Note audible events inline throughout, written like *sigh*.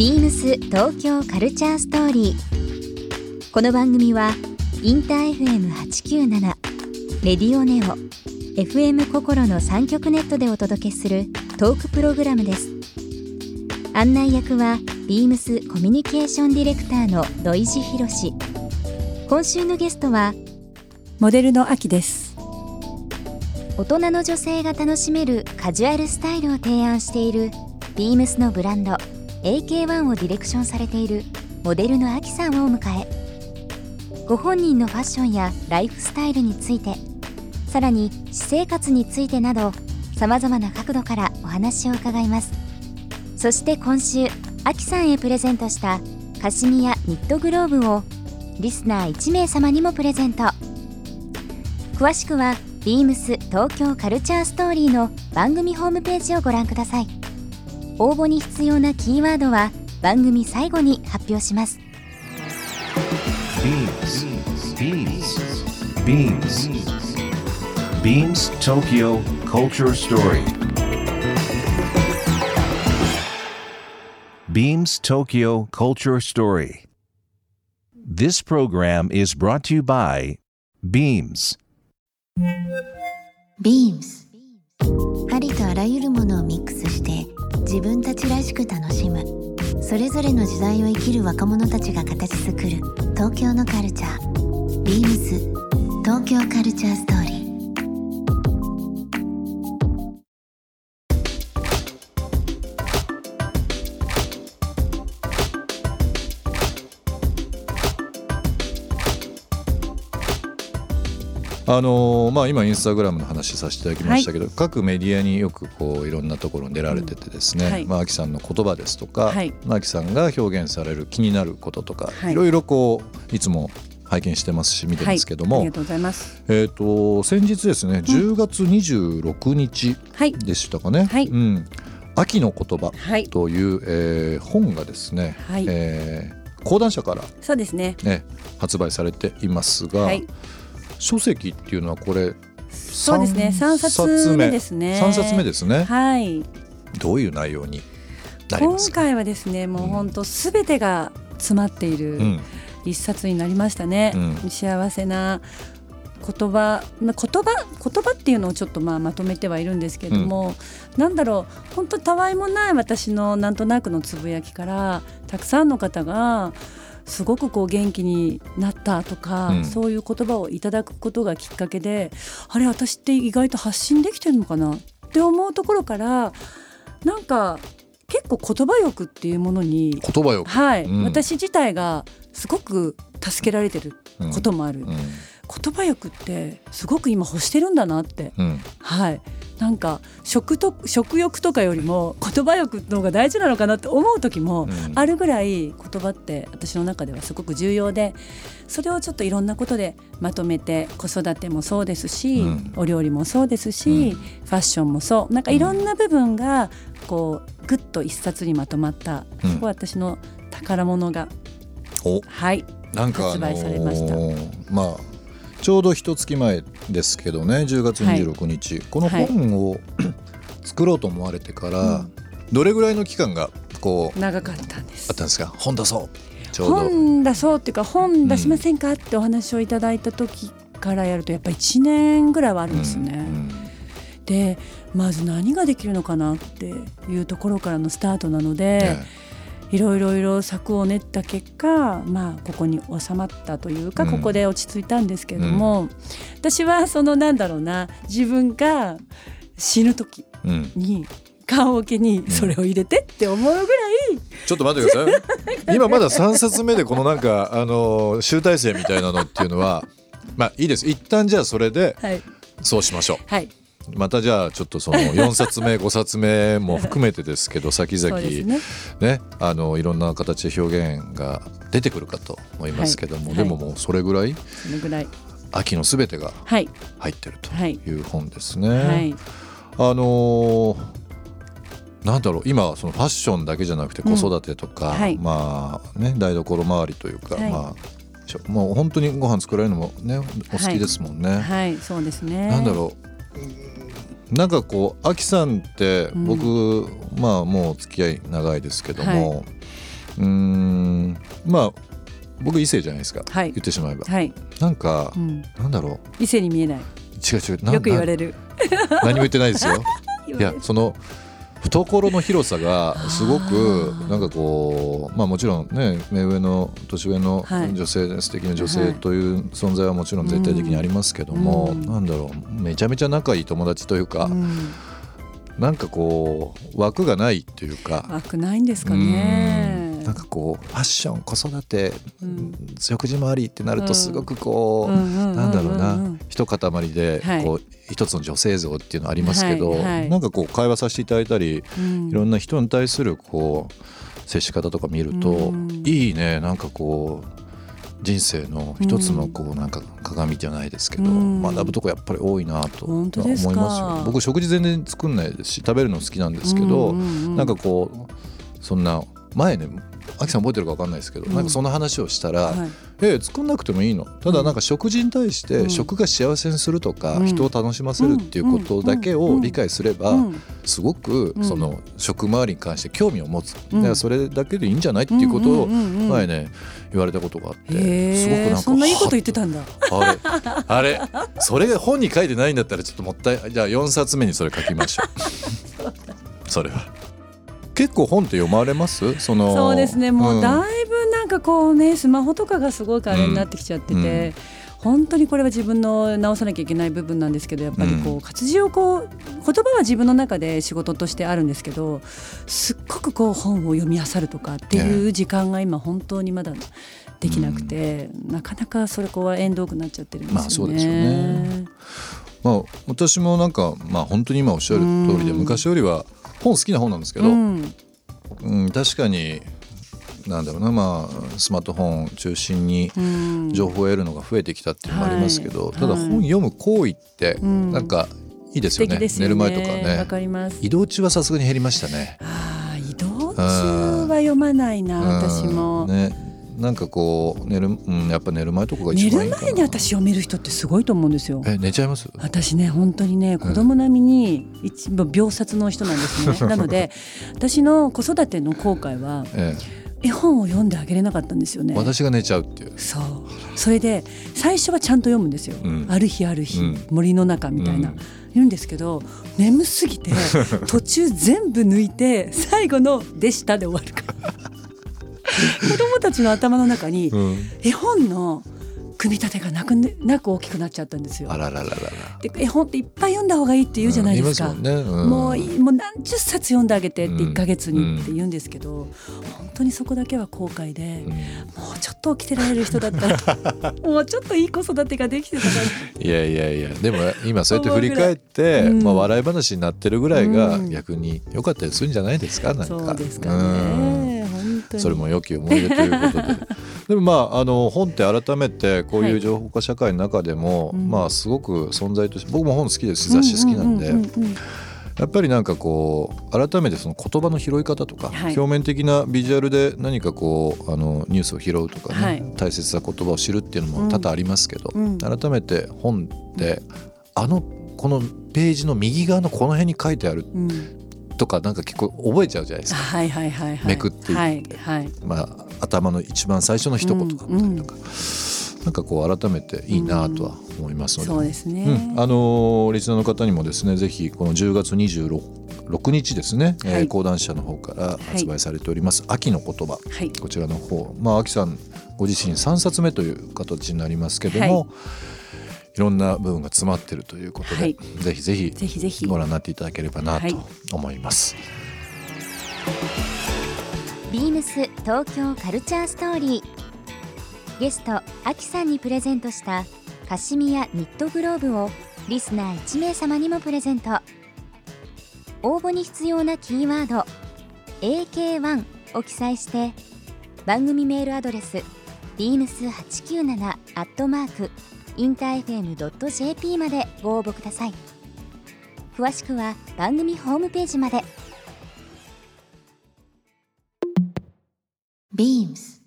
ビームス東京カルチャーストーリー。この番組はインター FM897 レディオネオ FM 心の三極ネットでお届けするトークプログラムです。案内役はビームスコミュニケーションディレクターの土井博志。今週のゲストはモデルの秋です大人の女性が楽しめるカジュアルスタイルを提案しているビームスのブランド AK1 をディレクションされているモデルの秋さんをお迎えご本人のファッションやライフスタイルについてさらに私生活についてなどさまざまな角度からお話を伺います。そして今週秋さんへプレゼントしたカシミヤニットグローブをリスナー1名様にもプレゼント。詳しくはビームス東京カルチャーストーリーの番組ホームページをご覧ください。応募に必要なキーワードは番組最後に発表します Beams. Beams. Beams Tokyo Culture Story. Beams Tokyo Culture Story. This program is brought to you by Beams. Beams ありとあらゆるものをミックスして自分たちらしく楽しむ。それぞれの時代を生きる若者たちが形作る東京のカルチャー。Beams 東京カルチャーストーリー。あのーまあ、今インスタグラムの話させていただきましたけど、各メディアによくこういろんなところに出られててですね、うんはい。まあ、秋さんの言葉ですとか、はい。まあ、秋さんが表現される気になることとか、はい。いろいろこういつも拝見してますし見てますけども、はい、ありがとうございます。えー、と先日ですね10月26日はいでしたかね、はい。うん、秋の言葉はい。という、えー本がですね、はい。えー講談社から、そうですね。ね、発売されていますが、はい書籍っていうのはこれそうですね。三冊目ですね。3冊目ですね。はい。どういう内容に今回はですねもう本当すべてが詰まっているうん。一冊になりましたね、うん。幸せな言葉。まあ言葉？言葉っていうのをちょっとまあまとめてはいるんですけども、なんだろう。本当たわいもない私のなんとなくのつぶやきからたくさんの方がすごくこう元気になったとか、うん。そういう言葉をいただくことがきっかけであれ私って意外と発信できてるのかなって思うところからなんか結構言葉欲っていうものに言葉よく、はい、うん。私自体がすごく助けられてることもある、うん言葉欲ってすごく今欲してるんだなって。うん。はい。なんか食と食欲とかよりも言葉欲の方が大事なのかなって思う時もうん。あるぐらい言葉って私の中ではすごく重要でそれをちょっといろんなことでまとめて子育てもそうですし、うん。お料理もそうですし、うん。ファッションもそう。なんかいろんな部分がこうぐっと一冊にまとまった、うん。すごい私の宝物がお。はい。なんかあの発売されました。ーまあちょうど一月前ですけどね10月26日、この本を、*coughs* 作ろうと思われてから、うん。どれぐらいの期間がこう長かったんです。あったんですか？本出そう。ちょうど。本出そうっていうか本出しませんか？ってお話をいただいた時からやるとやっぱり1年ぐらいはあるんですよね。うんでまず何ができるのかなっていうところからのスタートなので、ろいろいろ策を練った結果まあここに収まったというか、うん。ここで落ち着いたんですけれども、私はそのなんだろうな自分が死ぬ時うん。に棺桶にそれを入れてって思うぐらい、ちょっと待ってください。*laughs* 今まだ3冊目でこのなんかあの集大成みたいなのっていうのはまあいいです。一旦じゃあそれではい。そうしましょはい、うまたじゃあちょっとその *laughs* 4冊目5冊目も含めてですけど先々ね。ね。あのいろんな形で表現が出てくるかと思いますけども、はい。でももうそれぐらいそのぐらい。秋のすべてがはい。入ってるとはい。いう本ですね。はい。あのーなんだろう今そのファッションだけじゃなくて子育てとか、うんはい。まあね台所周りというか、はい。まあもう本当にご飯作られるのもねお好きですもんね。はい。そうですね。なんだろうなんかこうアキさんってうん。僕、まあもう付き合い長いですけども、うーんまあ僕異性じゃないですか、はい。言ってしまえば、はい、なんか、うん、なんだろ異性に見えない。う違う違うなよく言わなれる。何も言ってないですよ。*laughs* 言いやその懐の広さがすごくなんかこうまあもちろんね目上の年上のはい。女性、素敵な女性はい。という存在はもちろん。絶対的にありますけども、うん。なんだろうめちゃめちゃ仲いい友達というか、うん、なんかこう枠がないっていうか。枠ないんですかね。うん。なんかこうファッション子育て、うん。食事もありってなるとすごくこう、うんうんうんうんなんだろうな一塊ではい。こう一つの女性像っていうのありますけど、はいはい。なんかこう会話させていただいたりうん。いろんな人に対するこう接し方とか見ると、うん。いいねなんかこう人生の一つのこうなんか鏡じゃないですけど、うん。学ぶとこやっぱり多いなと思いますよ。僕食事全然作んないですし食べるの好きなんですけど、うんうんうん。なんかこうそんな前ねアキさん覚えてるか分かんないですけど、うん。なんかその話をしたら、はい。ええ作んなくてもいいの？ただなんか食事に対してうん。食が幸せにするとか、うん。人を楽しませるっていうことだけを理解すれば、うん。すごくうん。その食周りに関して興味を持つ、うん。だからそれだけでいいんじゃないっていうことを前ね言われたことがあって、へすごくなんかえそんないいこと言ってたんだ。あれ。あれ。それが本に書いてないんだったらちょっともったいじゃあ4冊目にそれ書きましょう。それは結構本って読まれます？そのそうですね。もうだん。いぶなんかこうねスマホとかがすごくあれになってきちゃってて、うん。本当にこれは自分の直さなきゃいけない部分なんですけどやっぱりこう、うん。活字をこう言葉は自分の中で仕事としてあるんですけどすっごくこう本を読み漁るとかっていう時間が今本当にまだできなくて、なかなかそれこは縁遠くなっちゃってるんですよね。まあそうですよね。まあ私もなんかまあ本当に今おっしゃる通りでうん。昔よりは本好きな本なんですけど、うん。うん、確かになんだろうなまあスマートフォン中心にうん。情報を得るのが増えてきたっていうのもありますけど、はい。ただはい。本読む行為ってうん。なんかいいです素よね,、敵ですよね。寝る前とかわねかります。移動中はさすがに減りましたね。ああ移動中は読まないな私も、うんねなんかこう寝る、うん、やっぱ寝る前とかが寝る一番いいかな。前に私読める人ってすごいと思うんですよ。え寝ちゃいます？私ね本当にね子供並みに一 *laughs* 部秒殺の人なんですね。*laughs* なので私の子育ての後悔はえ絵本を読んであげれなかったんですよえ、ね。私が寝ちゃうっていう。そう。それで最初はちゃんと読むんですよ、うん。ある日ある日、うん。森の中みたいな、うん。言うんですけど眠すぎて *laughs* 途中全部抜いて最後の「でした」で終わるから *laughs* 子供たちの頭の中にうん、絵本の組み立てがなくなく大きくなっちゃったんですよ。あ。ららららら。で絵本っていっぱい読んだ方がいいって言うじゃないですか。も。うん。もういもう何十冊読んであげてってうん。1ヶ月にって言うんですけど、本当にそこだけは後悔で、うん。もうちょっと起きてられる人だったら *laughs* もうちょっといい子育てができてたかいやいやいや。でも今そうやって振り返って、うん。まあ、笑い話になってるぐらいがうん。逆逆に良かったりするんじゃないですかなんか。そうですかうん。ね。それも良き思い出ということで。*laughs* でもまああの本って改めてこういう情報化社会の中でも、うん。まあすごく存在として僕も本好きです。し雑誌好きなんで、やっぱりなんかこう改めてその言葉の拾い方とか、はい。表面的なビジュアルで何かこうあのニュースを拾うとかね、はい。大切な言葉を知るっていうのも多々ありますけど、うん。改めて本ってあのこのページの右側のこの辺に書いてあるうんとかなんか結構覚えちゃうじゃないですか。はいはいはいはい。めくっていって。はいはい。まあ、頭の一番最初の一言とか。うんとか、なんかこう改めていいなとは思いますので、そうですね、うん。あのーリスナーの方にもですねぜひこの10月26日ですね、えーはい講談社の方から発売されております「秋の言葉」はい。こちらの方。まあ秋さんご自身3冊目という形になりますけども、、はいろんな部分が詰まってるということで、はい。ぜひぜひぜひぜひ。ご覧になっていただければなはい。と思います。ビームス東京カルチャーストーリー。ゲストアキさんにプレゼントしたカシミヤニットグローブをリスナー1名様にもプレゼント。応募に必要なキーワード AK1 を記載して番組メールアドレス beams897 アットマークインター FM.jp までご応募ください。詳しくは番組ホームページまで。ビームス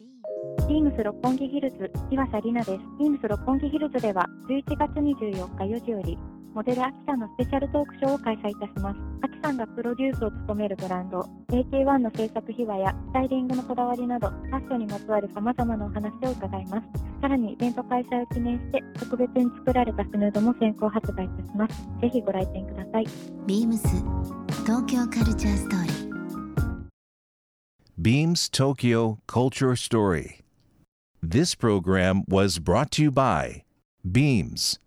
ビームス六本木ヒルズ岩佐里奈です。ビームス六本木ヒルズでは11月24日4時よりモデルアキさんのスペシャルトークショーを開催いたします。アキさんがプロデュースを務めるブランド、AK1 の制作秘話やスタイリングのこだわりなど、ファッションにまつわる様々なお話を伺います。さらにイベント開催を記念して、特別に作られたスヌードも先行発売いたします。ぜひご来店ください。ビームス東京カルチャーストーリー Beams Tokyo Culture Story. This program was brought to you by Beams.